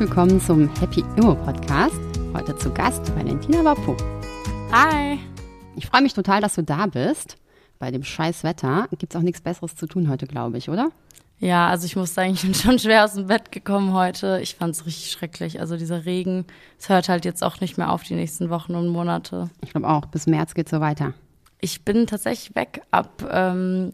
willkommen zum Happy Immo Podcast. Heute zu Gast Valentina Wapo. Hi. Ich freue mich total, dass du da bist. Bei dem scheiß Wetter gibt es auch nichts Besseres zu tun heute, glaube ich, oder? Ja, also ich muss sagen, ich bin schon schwer aus dem Bett gekommen heute. Ich fand es richtig schrecklich. Also dieser Regen, es hört halt jetzt auch nicht mehr auf die nächsten Wochen und Monate. Ich glaube auch, bis März geht so weiter. Ich bin tatsächlich weg ab ähm,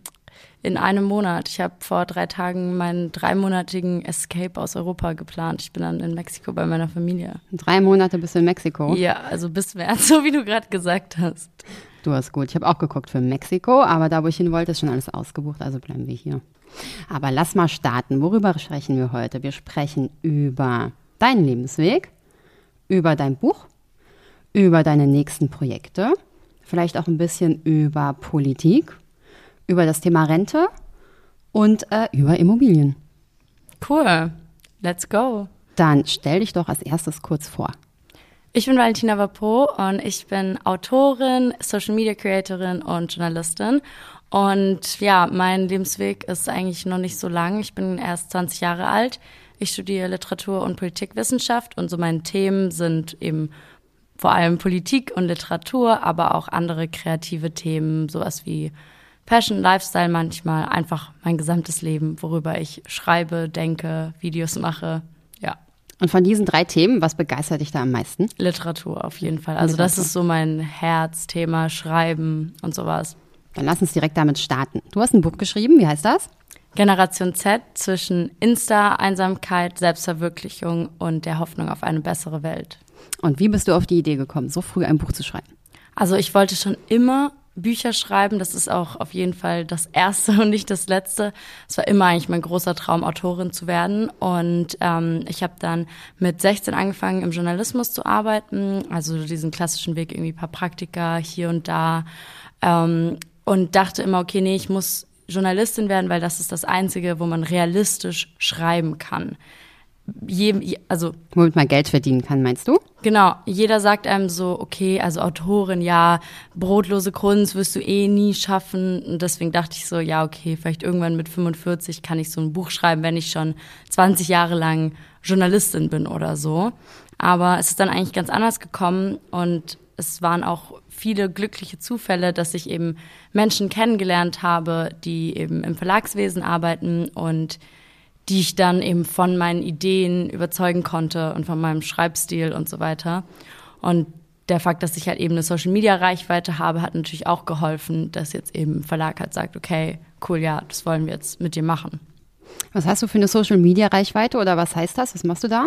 in einem Monat. Ich habe vor drei Tagen meinen dreimonatigen Escape aus Europa geplant. Ich bin dann in Mexiko bei meiner Familie. Drei Monate bist du in Mexiko? Ja, also bis März, so wie du gerade gesagt hast. Du hast gut. Ich habe auch geguckt für Mexiko, aber da, wo ich hin wollte, ist schon alles ausgebucht, also bleiben wir hier. Aber lass mal starten. Worüber sprechen wir heute? Wir sprechen über deinen Lebensweg, über dein Buch, über deine nächsten Projekte, vielleicht auch ein bisschen über Politik über das Thema Rente und äh, über Immobilien. Cool. Let's go. Dann stell dich doch als erstes kurz vor. Ich bin Valentina Vapo und ich bin Autorin, Social Media Creatorin und Journalistin. Und ja, mein Lebensweg ist eigentlich noch nicht so lang. Ich bin erst 20 Jahre alt. Ich studiere Literatur und Politikwissenschaft und so meine Themen sind eben vor allem Politik und Literatur, aber auch andere kreative Themen, sowas wie Passion, Lifestyle manchmal, einfach mein gesamtes Leben, worüber ich schreibe, denke, Videos mache. Ja. Und von diesen drei Themen, was begeistert dich da am meisten? Literatur auf jeden Fall. Also Literatur. das ist so mein Herzthema, Schreiben und sowas. Dann lass uns direkt damit starten. Du hast ein Buch geschrieben, wie heißt das? Generation Z zwischen Insta, Einsamkeit, Selbstverwirklichung und der Hoffnung auf eine bessere Welt. Und wie bist du auf die Idee gekommen, so früh ein Buch zu schreiben? Also ich wollte schon immer Bücher schreiben. Das ist auch auf jeden Fall das erste und nicht das letzte. Es war immer eigentlich mein großer Traum, Autorin zu werden. Und ähm, ich habe dann mit 16 angefangen, im Journalismus zu arbeiten. Also diesen klassischen Weg, irgendwie paar Praktika hier und da. Ähm, und dachte immer, okay, nee, ich muss Journalistin werden, weil das ist das Einzige, wo man realistisch schreiben kann jedem, also. Womit man Geld verdienen kann, meinst du? Genau. Jeder sagt einem so, okay, also Autorin, ja, brotlose Kunst wirst du eh nie schaffen. Und deswegen dachte ich so, ja, okay, vielleicht irgendwann mit 45 kann ich so ein Buch schreiben, wenn ich schon 20 Jahre lang Journalistin bin oder so. Aber es ist dann eigentlich ganz anders gekommen und es waren auch viele glückliche Zufälle, dass ich eben Menschen kennengelernt habe, die eben im Verlagswesen arbeiten und die ich dann eben von meinen Ideen überzeugen konnte und von meinem Schreibstil und so weiter. Und der Fakt, dass ich halt eben eine Social Media Reichweite habe, hat natürlich auch geholfen, dass jetzt eben ein Verlag halt sagt, okay, cool, ja, das wollen wir jetzt mit dir machen. Was hast du für eine Social Media Reichweite oder was heißt das? Was machst du da?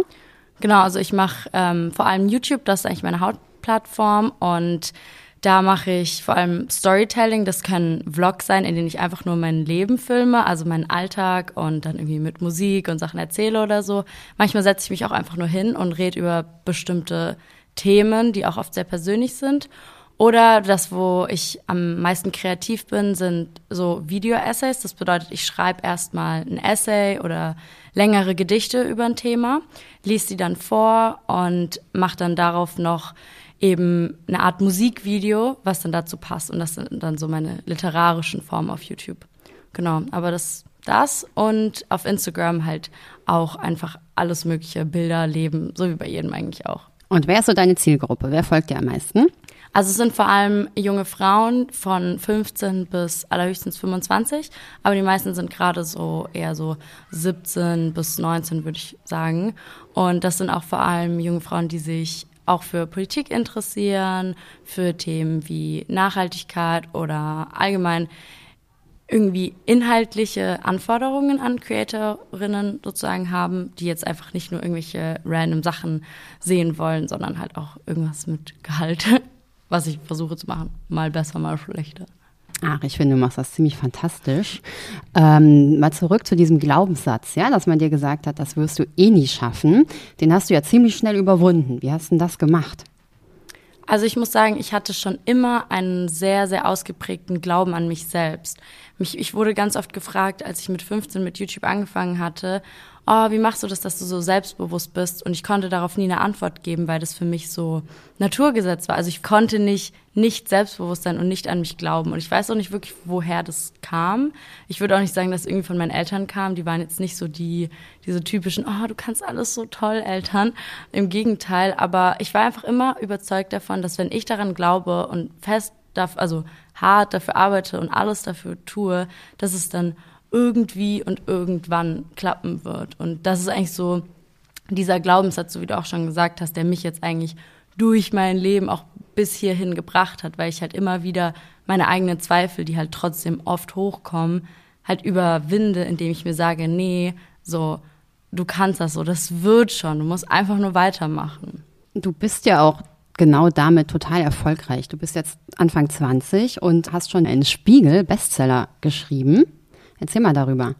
Genau, also ich mache ähm, vor allem YouTube, das ist eigentlich meine Hauptplattform und da mache ich vor allem Storytelling. Das können Vlogs sein, in denen ich einfach nur mein Leben filme, also meinen Alltag und dann irgendwie mit Musik und Sachen erzähle oder so. Manchmal setze ich mich auch einfach nur hin und rede über bestimmte Themen, die auch oft sehr persönlich sind. Oder das, wo ich am meisten kreativ bin, sind so Video-Essays. Das bedeutet, ich schreibe erstmal ein Essay oder längere Gedichte über ein Thema, lies die dann vor und mache dann darauf noch eben eine Art Musikvideo, was dann dazu passt. Und das sind dann so meine literarischen Formen auf YouTube. Genau, aber das, das und auf Instagram halt auch einfach alles mögliche, Bilder, Leben, so wie bei jedem eigentlich auch. Und wer ist so deine Zielgruppe? Wer folgt dir am meisten? Also es sind vor allem junge Frauen von 15 bis allerhöchstens 25, aber die meisten sind gerade so eher so 17 bis 19, würde ich sagen. Und das sind auch vor allem junge Frauen, die sich auch für Politik interessieren, für Themen wie Nachhaltigkeit oder allgemein irgendwie inhaltliche Anforderungen an Creatorinnen sozusagen haben, die jetzt einfach nicht nur irgendwelche random Sachen sehen wollen, sondern halt auch irgendwas mit Gehalt, was ich versuche zu machen. Mal besser, mal schlechter. Ach, ich finde, du machst das ziemlich fantastisch. Ähm, mal zurück zu diesem Glaubenssatz, ja, dass man dir gesagt hat, das wirst du eh nie schaffen. Den hast du ja ziemlich schnell überwunden. Wie hast du denn das gemacht? Also ich muss sagen, ich hatte schon immer einen sehr, sehr ausgeprägten Glauben an mich selbst. Mich, ich wurde ganz oft gefragt, als ich mit 15 mit YouTube angefangen hatte, oh, wie machst du das, dass du so selbstbewusst bist? Und ich konnte darauf nie eine Antwort geben, weil das für mich so Naturgesetz war. Also ich konnte nicht, nicht selbstbewusst sein und nicht an mich glauben. Und ich weiß auch nicht wirklich, woher das kam. Ich würde auch nicht sagen, dass es irgendwie von meinen Eltern kam. Die waren jetzt nicht so die, diese typischen, oh, du kannst alles so toll, Eltern. Im Gegenteil. Aber ich war einfach immer überzeugt davon, dass wenn ich daran glaube und fest, also hart dafür arbeite und alles dafür tue, dass es dann irgendwie und irgendwann klappen wird. Und das ist eigentlich so dieser Glaubenssatz, so wie du auch schon gesagt hast, der mich jetzt eigentlich durch mein Leben auch bis hierhin gebracht hat, weil ich halt immer wieder meine eigenen Zweifel, die halt trotzdem oft hochkommen, halt überwinde, indem ich mir sage, nee, so, du kannst das so, das wird schon, du musst einfach nur weitermachen. Du bist ja auch genau damit total erfolgreich. Du bist jetzt Anfang 20 und hast schon einen Spiegel-Bestseller geschrieben. Erzähl mal darüber.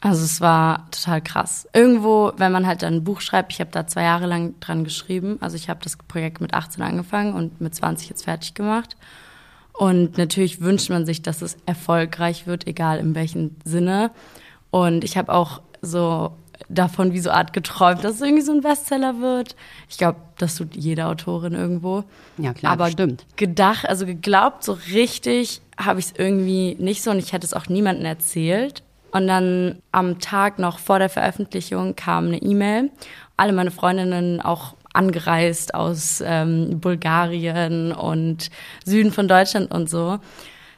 Also es war total krass. Irgendwo, wenn man halt dann ein Buch schreibt, ich habe da zwei Jahre lang dran geschrieben. Also ich habe das Projekt mit 18 angefangen und mit 20 jetzt fertig gemacht. Und natürlich wünscht man sich, dass es erfolgreich wird, egal in welchem Sinne. Und ich habe auch so davon wie so Art geträumt, dass es irgendwie so ein Bestseller wird. Ich glaube, das tut jede Autorin irgendwo. Ja, klar, Aber stimmt. gedacht, also geglaubt, so richtig habe ich es irgendwie nicht so und ich hätte es auch niemandem erzählt. Und dann am Tag noch vor der Veröffentlichung kam eine E-Mail. Alle meine Freundinnen auch angereist aus ähm, Bulgarien und Süden von Deutschland und so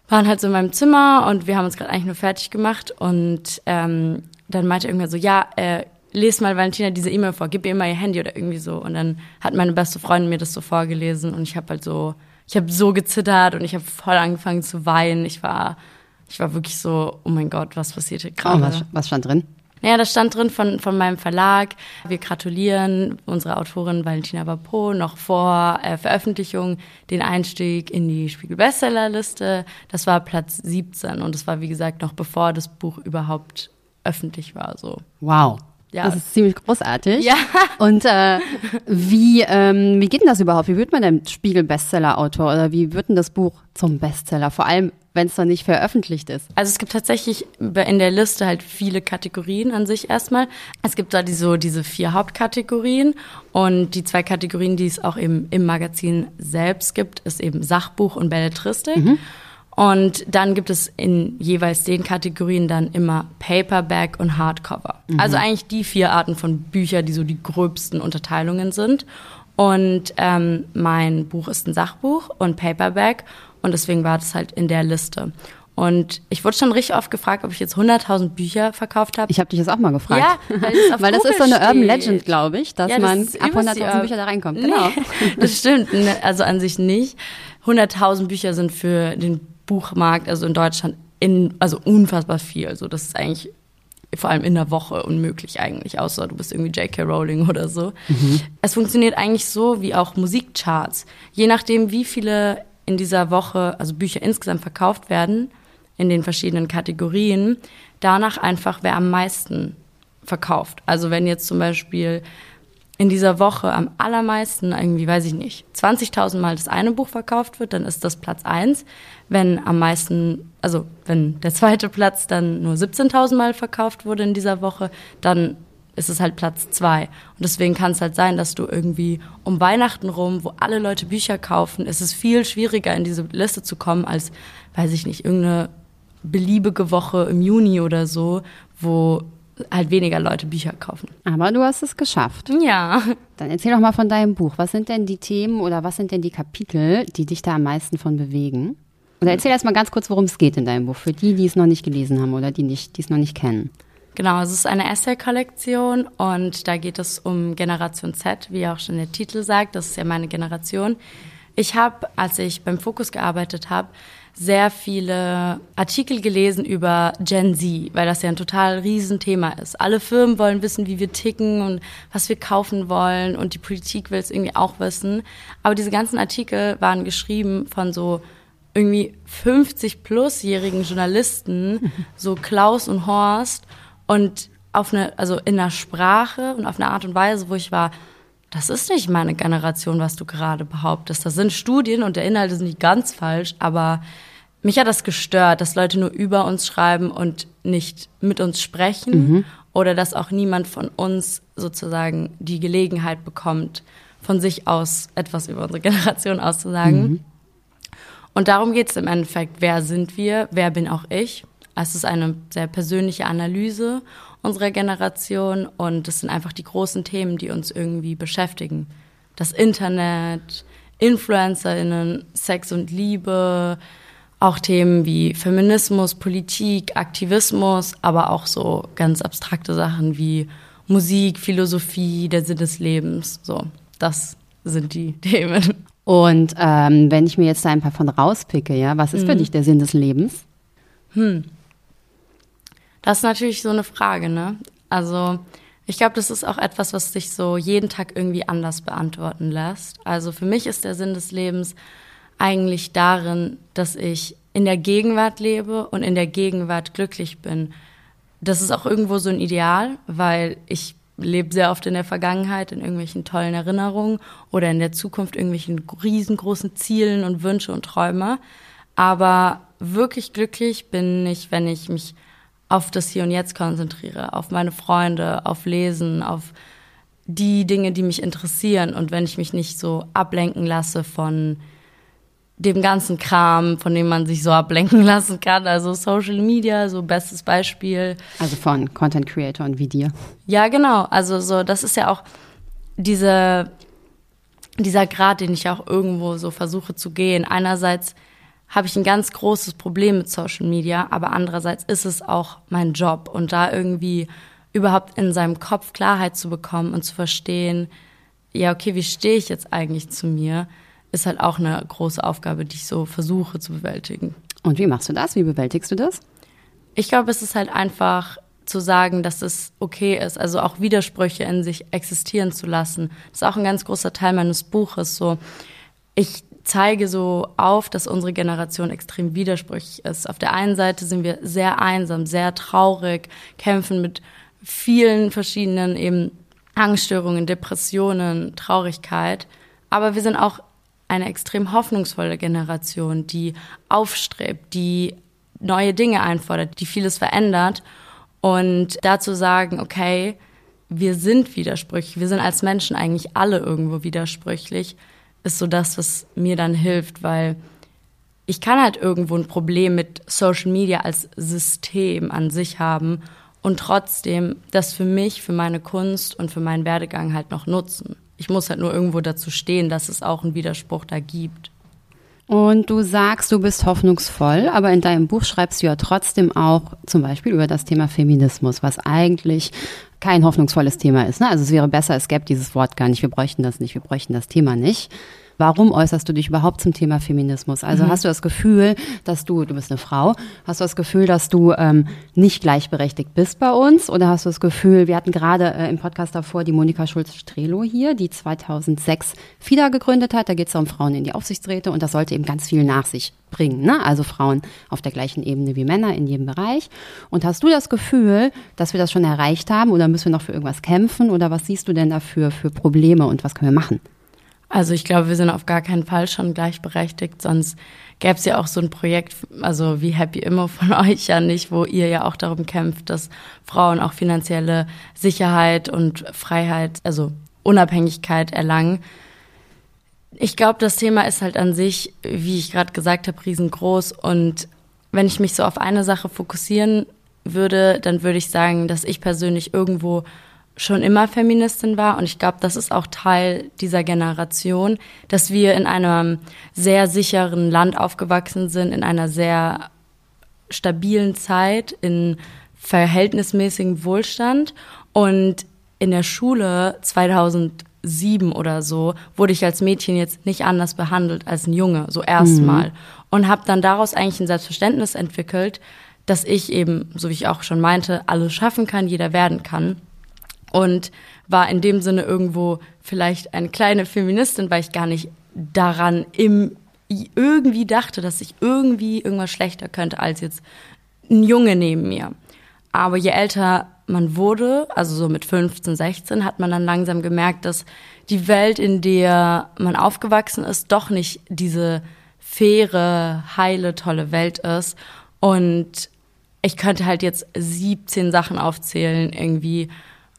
waren halt so in meinem Zimmer und wir haben uns gerade eigentlich nur fertig gemacht und ähm, dann meinte irgendwer so, ja, äh, lest mal Valentina diese E-Mail vor, gib ihr mal ihr Handy oder irgendwie so. Und dann hat meine beste Freundin mir das so vorgelesen und ich habe halt so, ich habe so gezittert und ich habe voll angefangen zu weinen. Ich war, ich war wirklich so, oh mein Gott, was passiert hier gerade? Oh, was, was stand drin? Ja, das stand drin von, von meinem Verlag. Wir gratulieren unserer Autorin Valentina Vapo noch vor äh, Veröffentlichung den Einstieg in die Spiegel Bestsellerliste. Das war Platz 17 und das war, wie gesagt, noch bevor das Buch überhaupt öffentlich war. So. Wow. Ja. Das ist ziemlich großartig. Ja. Und äh, wie, ähm, wie geht denn das überhaupt? Wie wird man denn Spiegel-Bestseller-Autor oder wie wird denn das Buch zum Bestseller? Vor allem, wenn es noch nicht veröffentlicht ist. Also es gibt tatsächlich in der Liste halt viele Kategorien an sich erstmal. Es gibt da die, so diese vier Hauptkategorien und die zwei Kategorien, die es auch eben im Magazin selbst gibt, ist eben Sachbuch und Belletristik. Mhm. Und dann gibt es in jeweils den Kategorien dann immer Paperback und Hardcover. Mhm. Also eigentlich die vier Arten von Büchern, die so die gröbsten Unterteilungen sind. Und ähm, mein Buch ist ein Sachbuch und Paperback und deswegen war das halt in der Liste. Und ich wurde schon richtig oft gefragt, ob ich jetzt 100.000 Bücher verkauft habe. Ich habe dich das auch mal gefragt. Ja, weil, das, weil das ist so eine Urban Legend, glaube ich, dass ja, das man ab 100.000 Bücher da reinkommt. Genau. Nee, das stimmt. Ne, also an sich nicht. 100.000 Bücher sind für den Buchmarkt, also in Deutschland, in, also unfassbar viel. Also das ist eigentlich vor allem in der Woche unmöglich eigentlich, außer du bist irgendwie J.K. Rowling oder so. Mhm. Es funktioniert eigentlich so wie auch Musikcharts. Je nachdem, wie viele in dieser Woche, also Bücher insgesamt verkauft werden, in den verschiedenen Kategorien, danach einfach, wer am meisten verkauft. Also wenn jetzt zum Beispiel in dieser Woche am allermeisten, irgendwie, weiß ich nicht, 20.000 Mal das eine Buch verkauft wird, dann ist das Platz eins. Wenn am meisten, also wenn der zweite Platz dann nur 17.000 Mal verkauft wurde in dieser Woche, dann ist es halt Platz zwei. Und deswegen kann es halt sein, dass du irgendwie um Weihnachten rum, wo alle Leute Bücher kaufen, ist es viel schwieriger, in diese Liste zu kommen, als, weiß ich nicht, irgendeine beliebige Woche im Juni oder so, wo halt weniger Leute Bücher kaufen. Aber du hast es geschafft. Ja. Dann erzähl doch mal von deinem Buch. Was sind denn die Themen oder was sind denn die Kapitel, die dich da am meisten von bewegen? Oder erzähl erst mal ganz kurz, worum es geht in deinem Buch, für die, die es noch nicht gelesen haben oder die, nicht, die es noch nicht kennen. Genau, es ist eine Essay-Kollektion und da geht es um Generation Z, wie auch schon der Titel sagt. Das ist ja meine Generation. Ich habe, als ich beim Fokus gearbeitet habe, sehr viele Artikel gelesen über Gen Z, weil das ja ein total Riesenthema ist. Alle Firmen wollen wissen, wie wir ticken und was wir kaufen wollen und die Politik will es irgendwie auch wissen. Aber diese ganzen Artikel waren geschrieben von so irgendwie 50 plusjährigen Journalisten, so Klaus und Horst und auf eine, also in einer Sprache und auf eine Art und Weise, wo ich war, das ist nicht meine Generation, was du gerade behauptest. Das sind Studien und der Inhalt ist nicht ganz falsch, aber mich hat das gestört, dass Leute nur über uns schreiben und nicht mit uns sprechen. Mhm. oder dass auch niemand von uns sozusagen die Gelegenheit bekommt, von sich aus etwas über unsere Generation auszusagen. Mhm. Und darum geht es im Endeffekt, wer sind wir, wer bin auch ich. Es ist eine sehr persönliche Analyse unserer Generation und es sind einfach die großen Themen, die uns irgendwie beschäftigen. Das Internet, InfluencerInnen, Sex und Liebe, auch Themen wie Feminismus, Politik, Aktivismus, aber auch so ganz abstrakte Sachen wie Musik, Philosophie, der Sinn des Lebens. So, das sind die Themen. Und ähm, wenn ich mir jetzt da ein paar von rauspicke, ja, was ist mhm. für dich der Sinn des Lebens? Hm. Das ist natürlich so eine Frage, ne? Also ich glaube, das ist auch etwas, was sich so jeden Tag irgendwie anders beantworten lässt. Also für mich ist der Sinn des Lebens eigentlich darin, dass ich in der Gegenwart lebe und in der Gegenwart glücklich bin. Das ist auch irgendwo so ein Ideal, weil ich lebe sehr oft in der Vergangenheit, in irgendwelchen tollen Erinnerungen oder in der Zukunft irgendwelchen riesengroßen Zielen und Wünsche und Träume. Aber wirklich glücklich bin ich, wenn ich mich auf das Hier und Jetzt konzentriere, auf meine Freunde, auf Lesen, auf die Dinge, die mich interessieren und wenn ich mich nicht so ablenken lasse von dem ganzen Kram, von dem man sich so ablenken lassen kann, also Social Media, so bestes Beispiel. Also von Content Creator und wie dir. Ja, genau. Also so, das ist ja auch diese, dieser Grad, den ich auch irgendwo so versuche zu gehen. Einerseits habe ich ein ganz großes Problem mit Social Media, aber andererseits ist es auch mein Job und da irgendwie überhaupt in seinem Kopf Klarheit zu bekommen und zu verstehen, ja, okay, wie stehe ich jetzt eigentlich zu mir, ist halt auch eine große Aufgabe, die ich so versuche zu bewältigen. Und wie machst du das? Wie bewältigst du das? Ich glaube, es ist halt einfach zu sagen, dass es okay ist, also auch Widersprüche in sich existieren zu lassen. Das ist auch ein ganz großer Teil meines Buches. So, ich zeige so auf, dass unsere Generation extrem widersprüchlich ist. Auf der einen Seite sind wir sehr einsam, sehr traurig, kämpfen mit vielen verschiedenen eben Angststörungen, Depressionen, Traurigkeit. Aber wir sind auch eine extrem hoffnungsvolle Generation, die aufstrebt, die neue Dinge einfordert, die vieles verändert. Und dazu sagen, okay, wir sind widersprüchlich, wir sind als Menschen eigentlich alle irgendwo widersprüchlich ist so das, was mir dann hilft, weil ich kann halt irgendwo ein Problem mit Social Media als System an sich haben und trotzdem das für mich, für meine Kunst und für meinen Werdegang halt noch nutzen. Ich muss halt nur irgendwo dazu stehen, dass es auch einen Widerspruch da gibt. Und du sagst, du bist hoffnungsvoll, aber in deinem Buch schreibst du ja trotzdem auch zum Beispiel über das Thema Feminismus, was eigentlich kein hoffnungsvolles Thema ist. Ne? Also es wäre besser, es gäbe dieses Wort gar nicht. Wir bräuchten das nicht, wir bräuchten das Thema nicht. Warum äußerst du dich überhaupt zum Thema Feminismus? Also mhm. hast du das Gefühl, dass du, du bist eine Frau, hast du das Gefühl, dass du ähm, nicht gleichberechtigt bist bei uns? Oder hast du das Gefühl, wir hatten gerade äh, im Podcast davor die Monika Schulz-Strelo hier, die 2006 FIDA gegründet hat. Da geht es um Frauen in die Aufsichtsräte und das sollte eben ganz viel nach sich bringen. Ne? Also Frauen auf der gleichen Ebene wie Männer in jedem Bereich. Und hast du das Gefühl, dass wir das schon erreicht haben oder müssen wir noch für irgendwas kämpfen? Oder was siehst du denn dafür für Probleme und was können wir machen? Also ich glaube, wir sind auf gar keinen Fall schon gleichberechtigt, sonst gäbe es ja auch so ein Projekt, also wie Happy Immo von euch ja nicht, wo ihr ja auch darum kämpft, dass Frauen auch finanzielle Sicherheit und Freiheit, also Unabhängigkeit erlangen. Ich glaube, das Thema ist halt an sich, wie ich gerade gesagt habe, riesengroß. Und wenn ich mich so auf eine Sache fokussieren würde, dann würde ich sagen, dass ich persönlich irgendwo schon immer Feministin war und ich glaube, das ist auch Teil dieser Generation, dass wir in einem sehr sicheren Land aufgewachsen sind, in einer sehr stabilen Zeit, in verhältnismäßigem Wohlstand und in der Schule 2007 oder so wurde ich als Mädchen jetzt nicht anders behandelt als ein Junge, so erstmal. Mhm. Und habe dann daraus eigentlich ein Selbstverständnis entwickelt, dass ich eben, so wie ich auch schon meinte, alles schaffen kann, jeder werden kann und war in dem Sinne irgendwo vielleicht eine kleine Feministin, weil ich gar nicht daran im irgendwie dachte, dass ich irgendwie irgendwas schlechter könnte als jetzt ein Junge neben mir. Aber je älter man wurde, also so mit 15, 16, hat man dann langsam gemerkt, dass die Welt, in der man aufgewachsen ist, doch nicht diese faire, heile, tolle Welt ist. Und ich könnte halt jetzt 17 Sachen aufzählen, irgendwie,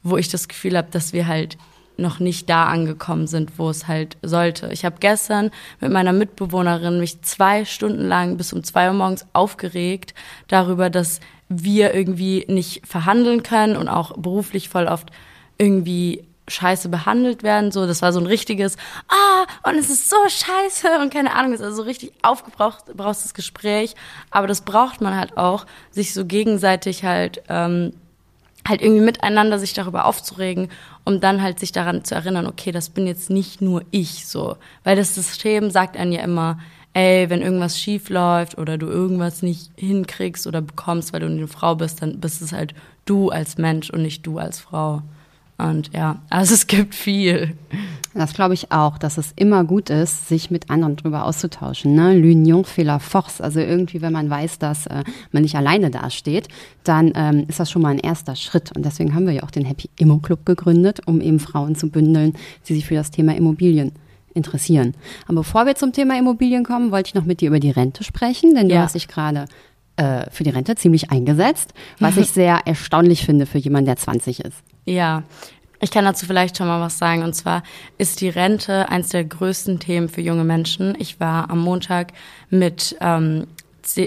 wo ich das Gefühl habe, dass wir halt noch nicht da angekommen sind, wo es halt sollte. Ich habe gestern mit meiner Mitbewohnerin mich zwei Stunden lang bis um zwei Uhr morgens aufgeregt darüber, dass wir irgendwie nicht verhandeln können und auch beruflich voll oft irgendwie scheiße behandelt werden. So, das war so ein richtiges, ah, und es ist so scheiße und keine Ahnung, das ist also so richtig aufgebrauchtes Gespräch. Aber das braucht man halt auch, sich so gegenseitig halt, ähm, halt irgendwie miteinander sich darüber aufzuregen, um dann halt sich daran zu erinnern, okay, das bin jetzt nicht nur ich so. Weil das System sagt einem ja immer, ey, wenn irgendwas schief läuft oder du irgendwas nicht hinkriegst oder bekommst, weil du eine Frau bist, dann bist es halt du als Mensch und nicht du als Frau. Und ja, also es gibt viel. Das glaube ich auch, dass es immer gut ist, sich mit anderen drüber auszutauschen. Ne? L'union fait la force. Also irgendwie, wenn man weiß, dass äh, man nicht alleine dasteht, dann ähm, ist das schon mal ein erster Schritt. Und deswegen haben wir ja auch den Happy Immo Club gegründet, um eben Frauen zu bündeln, die sich für das Thema Immobilien interessieren. Aber bevor wir zum Thema Immobilien kommen, wollte ich noch mit dir über die Rente sprechen, denn ja. du hast dich gerade äh, für die Rente ziemlich eingesetzt, was ich sehr erstaunlich finde für jemanden, der 20 ist. Ja, ich kann dazu vielleicht schon mal was sagen. Und zwar ist die Rente eines der größten Themen für junge Menschen. Ich war am Montag mit ähm,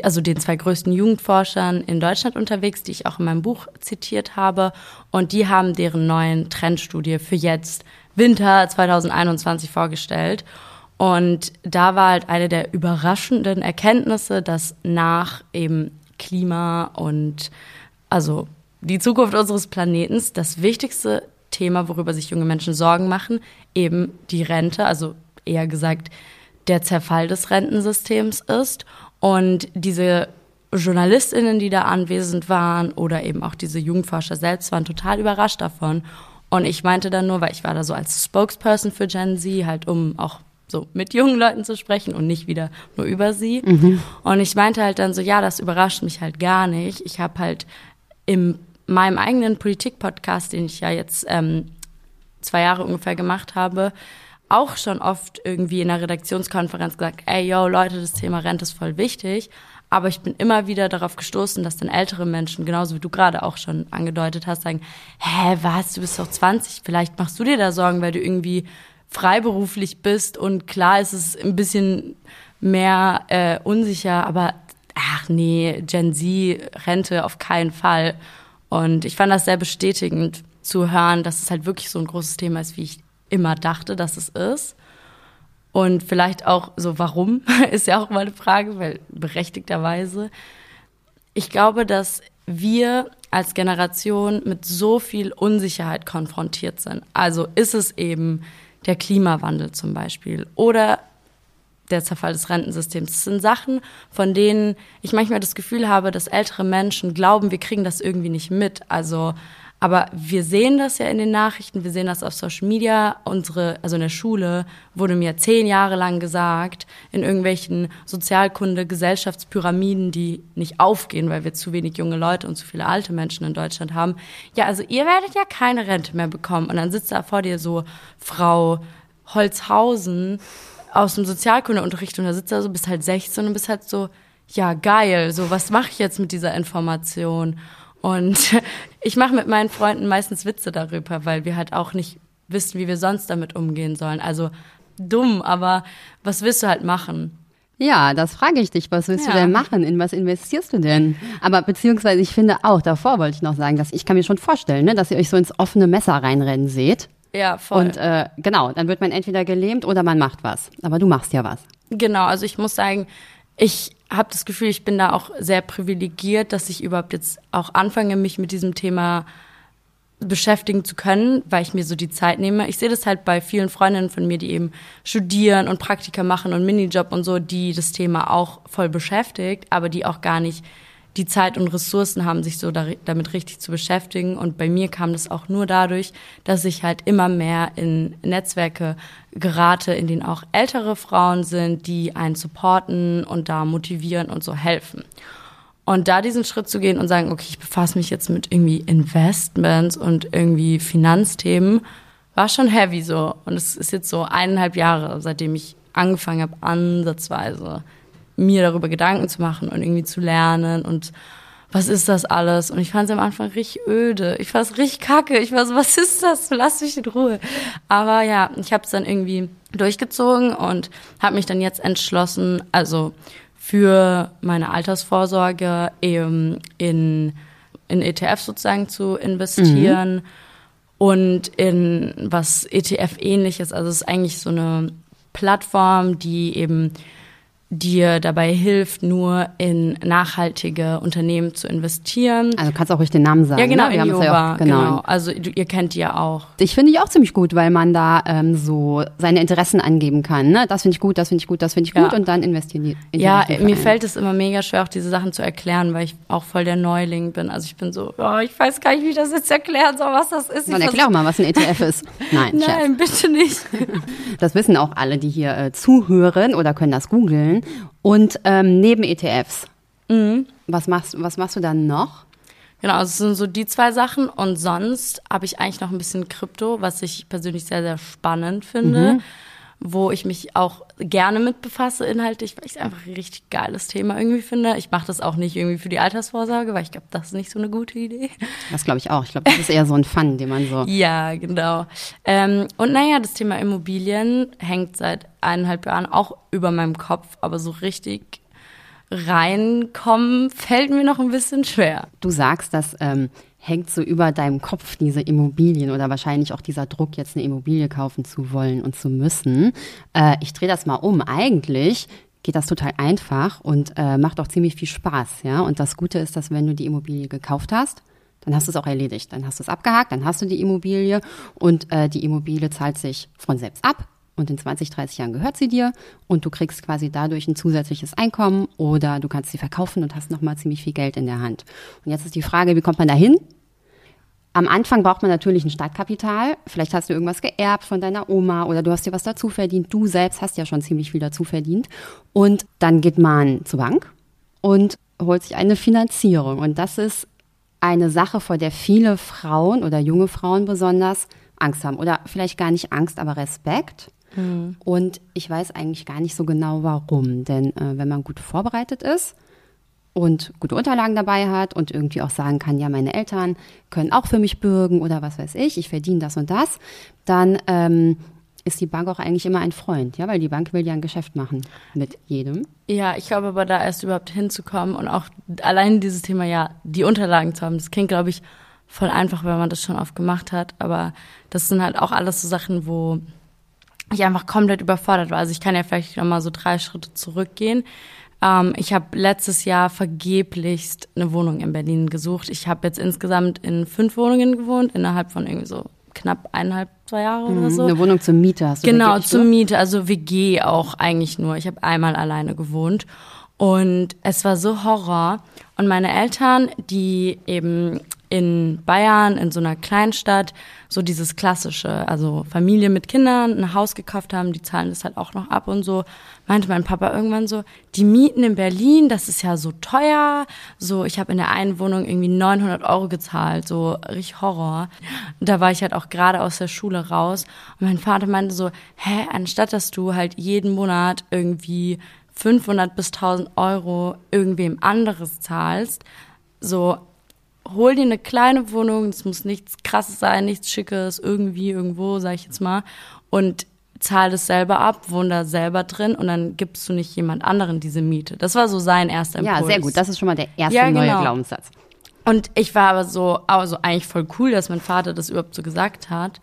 also den zwei größten Jugendforschern in Deutschland unterwegs, die ich auch in meinem Buch zitiert habe. Und die haben deren neuen Trendstudie für jetzt Winter 2021 vorgestellt. Und da war halt eine der überraschenden Erkenntnisse, dass nach eben Klima und also die Zukunft unseres Planetens das wichtigste Thema, worüber sich junge Menschen Sorgen machen, eben die Rente, also eher gesagt der Zerfall des Rentensystems ist. Und diese Journalistinnen, die da anwesend waren oder eben auch diese Jugendforscher selbst waren total überrascht davon. Und ich meinte dann nur, weil ich war da so als Spokesperson für Gen Z, halt um auch so mit jungen Leuten zu sprechen und nicht wieder nur über sie. Mhm. Und ich meinte halt dann so, ja, das überrascht mich halt gar nicht. Ich habe halt im meinem eigenen Politik-Podcast, den ich ja jetzt ähm, zwei Jahre ungefähr gemacht habe, auch schon oft irgendwie in der Redaktionskonferenz gesagt, ey, yo, Leute, das Thema Rente ist voll wichtig. Aber ich bin immer wieder darauf gestoßen, dass dann ältere Menschen, genauso wie du gerade auch schon angedeutet hast, sagen, hä, was, du bist doch 20, vielleicht machst du dir da Sorgen, weil du irgendwie freiberuflich bist und klar ist es ein bisschen mehr äh, unsicher, aber ach nee, Gen Z, Rente auf keinen Fall. Und ich fand das sehr bestätigend zu hören, dass es halt wirklich so ein großes Thema ist, wie ich immer dachte, dass es ist. Und vielleicht auch so, warum, ist ja auch mal eine Frage, weil berechtigterweise. Ich glaube, dass wir als Generation mit so viel Unsicherheit konfrontiert sind. Also ist es eben der Klimawandel zum Beispiel oder der Zerfall des Rentensystems. Das sind Sachen, von denen ich manchmal das Gefühl habe, dass ältere Menschen glauben, wir kriegen das irgendwie nicht mit. Also, aber wir sehen das ja in den Nachrichten, wir sehen das auf Social Media. Unsere, also in der Schule wurde mir zehn Jahre lang gesagt, in irgendwelchen Sozialkunde, Gesellschaftspyramiden, die nicht aufgehen, weil wir zu wenig junge Leute und zu viele alte Menschen in Deutschland haben. Ja, also ihr werdet ja keine Rente mehr bekommen. Und dann sitzt da vor dir so Frau Holzhausen aus dem Sozialkundeunterricht und da sitzt er so, bist halt 16 und bist halt so, ja, geil, so, was mache ich jetzt mit dieser Information? Und ich mache mit meinen Freunden meistens Witze darüber, weil wir halt auch nicht wissen, wie wir sonst damit umgehen sollen. Also dumm, aber was willst du halt machen? Ja, das frage ich dich. Was willst ja. du denn machen? In was investierst du denn? Aber beziehungsweise ich finde auch, davor wollte ich noch sagen, dass ich kann mir schon vorstellen, ne, dass ihr euch so ins offene Messer reinrennen seht ja, voll. Und äh, genau, dann wird man entweder gelähmt oder man macht was. Aber du machst ja was. Genau, also ich muss sagen, ich habe das Gefühl, ich bin da auch sehr privilegiert, dass ich überhaupt jetzt auch anfange, mich mit diesem Thema beschäftigen zu können, weil ich mir so die Zeit nehme. Ich sehe das halt bei vielen Freundinnen von mir, die eben studieren und Praktika machen und Minijob und so, die das Thema auch voll beschäftigt, aber die auch gar nicht die Zeit und Ressourcen haben, sich so damit richtig zu beschäftigen. Und bei mir kam das auch nur dadurch, dass ich halt immer mehr in Netzwerke gerate, in denen auch ältere Frauen sind, die einen supporten und da motivieren und so helfen. Und da diesen Schritt zu gehen und sagen, okay, ich befasse mich jetzt mit irgendwie Investments und irgendwie Finanzthemen, war schon heavy so. Und es ist jetzt so eineinhalb Jahre, seitdem ich angefangen habe, ansatzweise mir darüber Gedanken zu machen und irgendwie zu lernen und was ist das alles? Und ich fand es am Anfang richtig öde. Ich fand es richtig kacke. Ich war so, was ist das? Lass mich in Ruhe. Aber ja, ich habe es dann irgendwie durchgezogen und habe mich dann jetzt entschlossen, also für meine Altersvorsorge eben in, in ETF sozusagen zu investieren mhm. und in was ETF-ähnliches. Also es ist eigentlich so eine Plattform, die eben dir dabei hilft, nur in nachhaltige Unternehmen zu investieren. Also kannst auch ruhig den Namen sagen. Ja, genau, ne? Wir Innova, ja auch, genau. genau. Also ihr kennt die ja auch. Ich finde die auch ziemlich gut, weil man da ähm, so seine Interessen angeben kann. Ne? Das finde ich gut, das finde ich gut, das finde ich gut ja. und dann investieren die. In ja, mir fällt es immer mega schwer, auch diese Sachen zu erklären, weil ich auch voll der Neuling bin. Also ich bin so, oh, ich weiß gar nicht, wie ich das jetzt erklären soll, was das ist. Dann erklär mal, was ein ETF ist. Nein, Nein, bitte nicht. Das wissen auch alle, die hier äh, zuhören oder können das googeln. Und ähm, neben ETFs, mhm. was, machst, was machst du dann noch? Genau, also es sind so die zwei Sachen. Und sonst habe ich eigentlich noch ein bisschen Krypto, was ich persönlich sehr, sehr spannend finde. Mhm wo ich mich auch gerne mit befasse inhaltlich, weil ich es einfach ein richtig geiles Thema irgendwie finde. Ich mache das auch nicht irgendwie für die Altersvorsorge, weil ich glaube, das ist nicht so eine gute Idee. Das glaube ich auch. Ich glaube, das ist eher so ein Fun, den man so. ja, genau. Ähm, und naja, das Thema Immobilien hängt seit eineinhalb Jahren auch über meinem Kopf, aber so richtig reinkommen fällt mir noch ein bisschen schwer. Du sagst, dass ähm, hängt so über deinem Kopf diese Immobilien oder wahrscheinlich auch dieser Druck, jetzt eine Immobilie kaufen zu wollen und zu müssen. Äh, ich drehe das mal um. Eigentlich geht das total einfach und äh, macht auch ziemlich viel Spaß. Ja? Und das Gute ist, dass wenn du die Immobilie gekauft hast, dann hast du es auch erledigt. Dann hast du es abgehakt, dann hast du die Immobilie und äh, die Immobilie zahlt sich von selbst ab und in 20, 30 Jahren gehört sie dir und du kriegst quasi dadurch ein zusätzliches Einkommen oder du kannst sie verkaufen und hast nochmal ziemlich viel Geld in der Hand. Und jetzt ist die Frage, wie kommt man da hin? Am Anfang braucht man natürlich ein Startkapital. Vielleicht hast du irgendwas geerbt von deiner Oma oder du hast dir was dazu verdient. Du selbst hast ja schon ziemlich viel dazu verdient. Und dann geht man zur Bank und holt sich eine Finanzierung. Und das ist eine Sache, vor der viele Frauen oder junge Frauen besonders Angst haben. Oder vielleicht gar nicht Angst, aber Respekt. Mhm. Und ich weiß eigentlich gar nicht so genau warum. Denn äh, wenn man gut vorbereitet ist und gute Unterlagen dabei hat und irgendwie auch sagen kann, ja, meine Eltern können auch für mich bürgen oder was weiß ich, ich verdiene das und das, dann ähm, ist die Bank auch eigentlich immer ein Freund, ja, weil die Bank will ja ein Geschäft machen mit jedem. Ja, ich glaube aber da erst überhaupt hinzukommen und auch allein dieses Thema, ja, die Unterlagen zu haben, das klingt, glaube ich, voll einfach, wenn man das schon oft gemacht hat, aber das sind halt auch alles so Sachen, wo ich einfach komplett überfordert war. Also ich kann ja vielleicht noch mal so drei Schritte zurückgehen. Ähm, ich habe letztes Jahr vergeblichst eine Wohnung in Berlin gesucht. Ich habe jetzt insgesamt in fünf Wohnungen gewohnt, innerhalb von irgendwie so knapp eineinhalb, zwei Jahre mhm, oder so. Eine Wohnung zur Miete hast du Genau, zur Miete, also WG auch eigentlich nur. Ich habe einmal alleine gewohnt. Und es war so Horror. Und meine Eltern, die eben in Bayern, in so einer Kleinstadt, so dieses klassische, also Familie mit Kindern, ein Haus gekauft haben, die zahlen das halt auch noch ab und so, meinte mein Papa irgendwann so, die Mieten in Berlin, das ist ja so teuer, so, ich habe in der einen Wohnung irgendwie 900 Euro gezahlt, so richtig Horror. Da war ich halt auch gerade aus der Schule raus und mein Vater meinte so, hä, anstatt dass du halt jeden Monat irgendwie 500 bis 1000 Euro irgendwem anderes zahlst, so hol dir eine kleine Wohnung, es muss nichts krasses sein, nichts schickes, irgendwie, irgendwo, sag ich jetzt mal, und zahl das selber ab, wohn da selber drin und dann gibst du nicht jemand anderen diese Miete. Das war so sein erster Impuls. Ja, sehr gut. Das ist schon mal der erste ja, genau. neue Glaubenssatz. Und ich war aber so, also eigentlich voll cool, dass mein Vater das überhaupt so gesagt hat.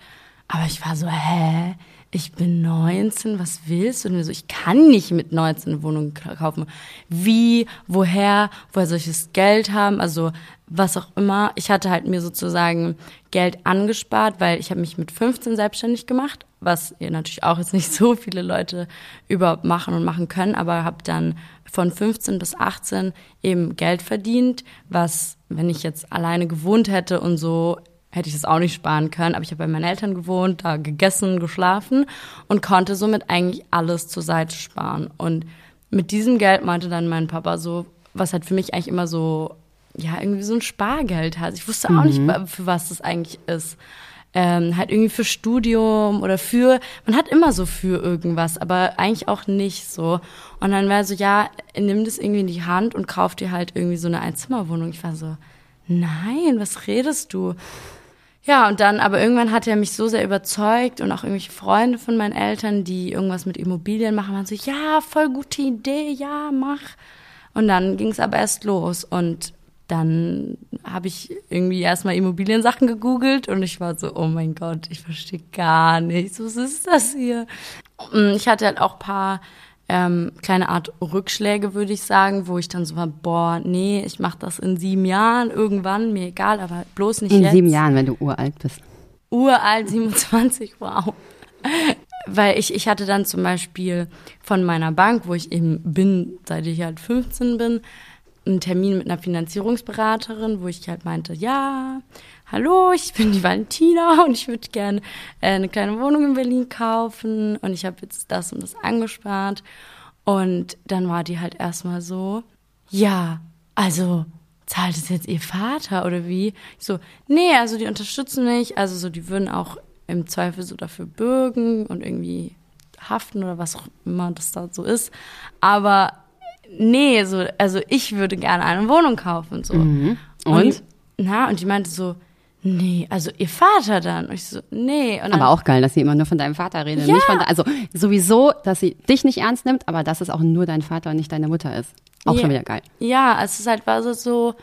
Aber ich war so, hä? ich bin 19, was willst du? Und so, ich kann nicht mit 19 eine Wohnung kaufen. Wie, woher, woher soll ich das Geld haben? Also was auch immer. Ich hatte halt mir sozusagen Geld angespart, weil ich habe mich mit 15 selbstständig gemacht, was ihr natürlich auch jetzt nicht so viele Leute überhaupt machen und machen können, aber habe dann von 15 bis 18 eben Geld verdient, was, wenn ich jetzt alleine gewohnt hätte und so, hätte ich das auch nicht sparen können. Aber ich habe bei meinen Eltern gewohnt, da gegessen, geschlafen und konnte somit eigentlich alles zur Seite sparen. Und mit diesem Geld meinte dann mein Papa so, was halt für mich eigentlich immer so, ja, irgendwie so ein Spargeld hat. Ich wusste auch mhm. nicht, für was das eigentlich ist. ähm, halt irgendwie für Studium oder für, man hat immer so für irgendwas, aber eigentlich auch nicht so. Und dann war so, ja, nimm das irgendwie in die Hand und kauf dir halt irgendwie so eine Einzimmerwohnung. Ich war so, nein, was redest du? Ja, und dann, aber irgendwann hat er mich so sehr überzeugt und auch irgendwelche Freunde von meinen Eltern, die irgendwas mit Immobilien machen, waren so, ja, voll gute Idee, ja, mach. Und dann ging es aber erst los und dann habe ich irgendwie erstmal Immobiliensachen gegoogelt und ich war so, oh mein Gott, ich verstehe gar nichts. Was ist das hier? Ich hatte halt auch paar ähm, kleine Art Rückschläge, würde ich sagen, wo ich dann so war, boah, nee, ich mache das in sieben Jahren irgendwann, mir egal, aber bloß nicht in jetzt. In sieben Jahren, wenn du uralt bist. Uralt, 27, wow. Weil ich, ich hatte dann zum Beispiel von meiner Bank, wo ich eben bin, seit ich halt 15 bin, einen Termin mit einer Finanzierungsberaterin, wo ich halt meinte, ja, hallo, ich bin die Valentina und ich würde gerne äh, eine kleine Wohnung in Berlin kaufen und ich habe jetzt das und das angespart. Und dann war die halt erstmal so, ja, also zahlt es jetzt ihr Vater oder wie? Ich so, nee, also die unterstützen mich, also so, die würden auch im Zweifel so dafür bürgen und irgendwie haften oder was auch immer das da so ist. Aber nee, so, also ich würde gerne eine Wohnung kaufen. So. Mhm. Und? und? Na, und die meinte so, Nee, also ihr Vater dann. Und ich so, nee. Dann, aber auch geil, dass sie immer nur von deinem Vater redet. Ja. Nicht von, also sowieso, dass sie dich nicht ernst nimmt, aber dass es auch nur dein Vater und nicht deine Mutter ist. Auch ja. schon wieder geil. Ja, es ist halt war so, so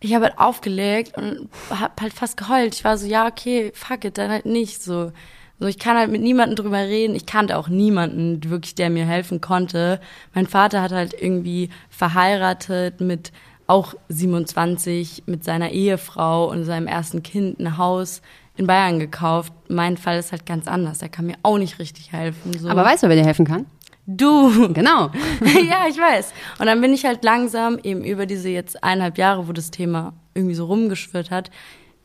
ich habe halt aufgelegt und hab halt fast geheult. Ich war so, ja, okay, fuck it, dann halt nicht so. So, ich kann halt mit niemandem drüber reden. Ich kannte auch niemanden wirklich, der mir helfen konnte. Mein Vater hat halt irgendwie verheiratet mit auch 27 mit seiner Ehefrau und seinem ersten Kind ein Haus in Bayern gekauft. Mein Fall ist halt ganz anders. Er kann mir auch nicht richtig helfen. So. Aber weißt du, wer dir helfen kann? Du. Genau. ja, ich weiß. Und dann bin ich halt langsam eben über diese jetzt eineinhalb Jahre, wo das Thema irgendwie so rumgeschwirrt hat,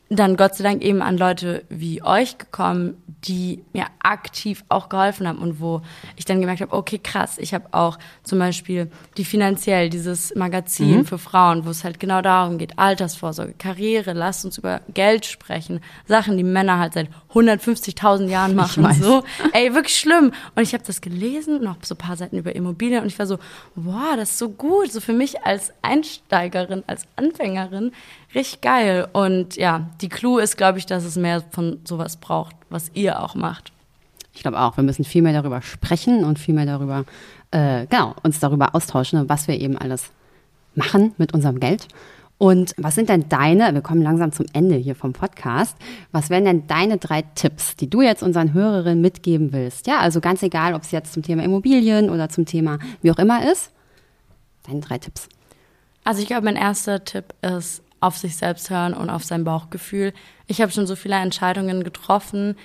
dann Gott sei Dank eben an Leute wie euch gekommen, die mir aktiv auch geholfen haben und wo ich dann gemerkt habe, okay, krass, ich habe auch zum Beispiel die finanziell dieses Magazin mhm. für Frauen, wo es halt genau darum geht, Altersvorsorge, Karriere, lasst uns über Geld sprechen, Sachen, die Männer halt seit 150.000 Jahren machen, so, ey, wirklich schlimm. Und ich habe das gelesen, noch so ein paar Seiten über Immobilien und ich war so, wow, das ist so gut, so für mich als Einsteigerin, als Anfängerin, richtig geil. Und ja, die Clou ist, glaube ich, dass es mehr von sowas braucht, was ihr auch macht. Ich glaube auch, wir müssen viel mehr darüber sprechen und viel mehr darüber, äh, genau, uns darüber austauschen, was wir eben alles machen mit unserem Geld. Und was sind denn deine, wir kommen langsam zum Ende hier vom Podcast, was wären denn deine drei Tipps, die du jetzt unseren Hörerinnen mitgeben willst? Ja, also ganz egal, ob es jetzt zum Thema Immobilien oder zum Thema wie auch immer ist. Deine drei Tipps. Also ich glaube, mein erster Tipp ist, auf sich selbst hören und auf sein Bauchgefühl. Ich habe schon so viele Entscheidungen getroffen,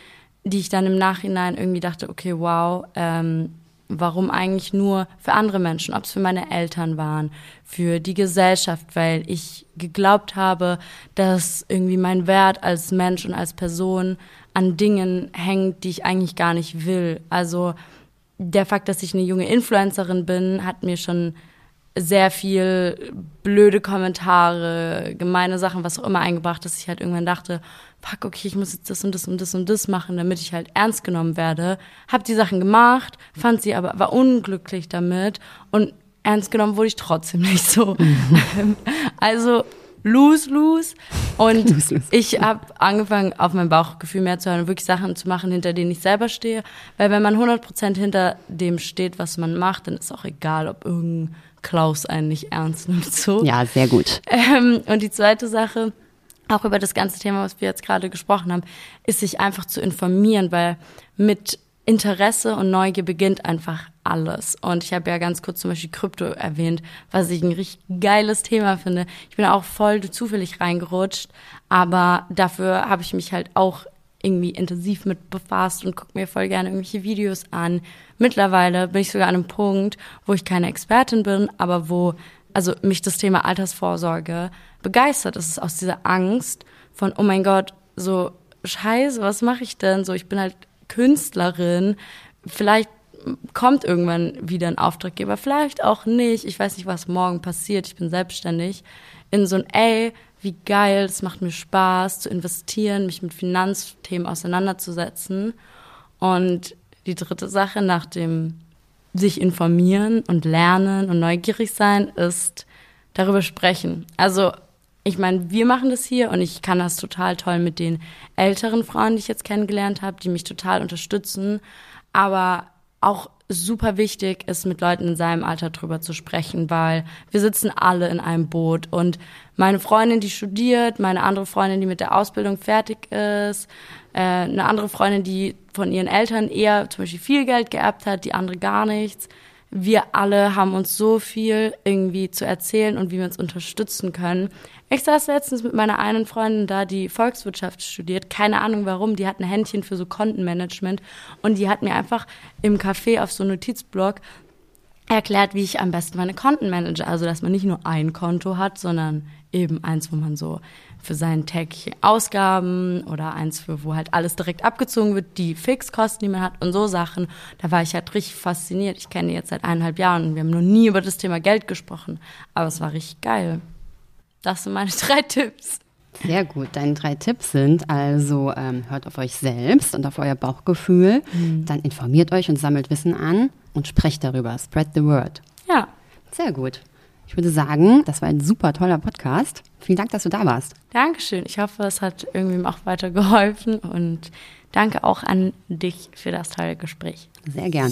die ich dann im Nachhinein irgendwie dachte, okay, wow, ähm, warum eigentlich nur für andere Menschen, ob es für meine Eltern waren, für die Gesellschaft, weil ich geglaubt habe, dass irgendwie mein Wert als Mensch und als Person an Dingen hängt, die ich eigentlich gar nicht will. Also der Fakt, dass ich eine junge Influencerin bin, hat mir schon sehr viel blöde Kommentare, gemeine Sachen, was auch immer eingebracht, dass ich halt irgendwann dachte, fuck, okay, ich muss jetzt das und das und das und das machen, damit ich halt ernst genommen werde. Hab die Sachen gemacht, fand sie aber, war unglücklich damit und ernst genommen wurde ich trotzdem nicht so. Mhm. also lose, lose. Und lose, lose. ich habe angefangen, auf mein Bauchgefühl mehr zu hören und wirklich Sachen zu machen, hinter denen ich selber stehe. Weil wenn man 100% hinter dem steht, was man macht, dann ist auch egal, ob irgendein Klaus einen nicht ernst nimmt. So. Ja, sehr gut. Ähm, und die zweite Sache, auch über das ganze Thema, was wir jetzt gerade gesprochen haben, ist sich einfach zu informieren, weil mit Interesse und Neugier beginnt einfach alles. Und ich habe ja ganz kurz zum Beispiel Krypto erwähnt, was ich ein richtig geiles Thema finde. Ich bin auch voll zufällig reingerutscht, aber dafür habe ich mich halt auch irgendwie intensiv mit befasst und gucke mir voll gerne irgendwelche Videos an. Mittlerweile bin ich sogar an einem Punkt, wo ich keine Expertin bin, aber wo also mich das Thema Altersvorsorge begeistert. Es ist aus dieser Angst von, oh mein Gott, so scheiße, was mache ich denn? So, ich bin halt Künstlerin. Vielleicht kommt irgendwann wieder ein Auftraggeber, vielleicht auch nicht. Ich weiß nicht, was morgen passiert. Ich bin selbstständig. In so ein, ey, wie geil, es macht mir Spaß zu investieren, mich mit Finanzthemen auseinanderzusetzen. Und die dritte Sache nach dem sich informieren und lernen und neugierig sein ist darüber sprechen. Also ich meine, wir machen das hier und ich kann das total toll mit den älteren Frauen, die ich jetzt kennengelernt habe, die mich total unterstützen. Aber auch super wichtig ist, mit Leuten in seinem Alter drüber zu sprechen, weil wir sitzen alle in einem Boot. Und meine Freundin, die studiert, meine andere Freundin, die mit der Ausbildung fertig ist, äh, eine andere Freundin, die von ihren Eltern eher zum Beispiel viel Geld geerbt hat, die andere gar nichts wir alle haben uns so viel irgendwie zu erzählen und wie wir uns unterstützen können. Ich saß letztens mit meiner einen Freundin da, die Volkswirtschaft studiert, keine Ahnung warum, die hat ein Händchen für so Kontenmanagement und die hat mir einfach im Café auf so einem Notizblock erklärt, wie ich am besten meine Konten manage. Also, dass man nicht nur ein Konto hat, sondern eben eins, wo man so für seine täglichen Ausgaben oder eins für, wo halt alles direkt abgezogen wird, die Fixkosten, die man hat und so Sachen. Da war ich halt richtig fasziniert. Ich kenne jetzt seit eineinhalb Jahren und wir haben noch nie über das Thema Geld gesprochen. Aber es war richtig geil. Das sind meine drei Tipps. Sehr gut. Deine drei Tipps sind also, ähm, hört auf euch selbst und auf euer Bauchgefühl, mhm. dann informiert euch und sammelt Wissen an und sprecht darüber. Spread the word. Ja. Sehr gut. Ich würde sagen, das war ein super toller Podcast. Vielen Dank, dass du da warst. Dankeschön. Ich hoffe, es hat irgendwie auch weiter geholfen und danke auch an dich für das tolle Gespräch. Sehr gern.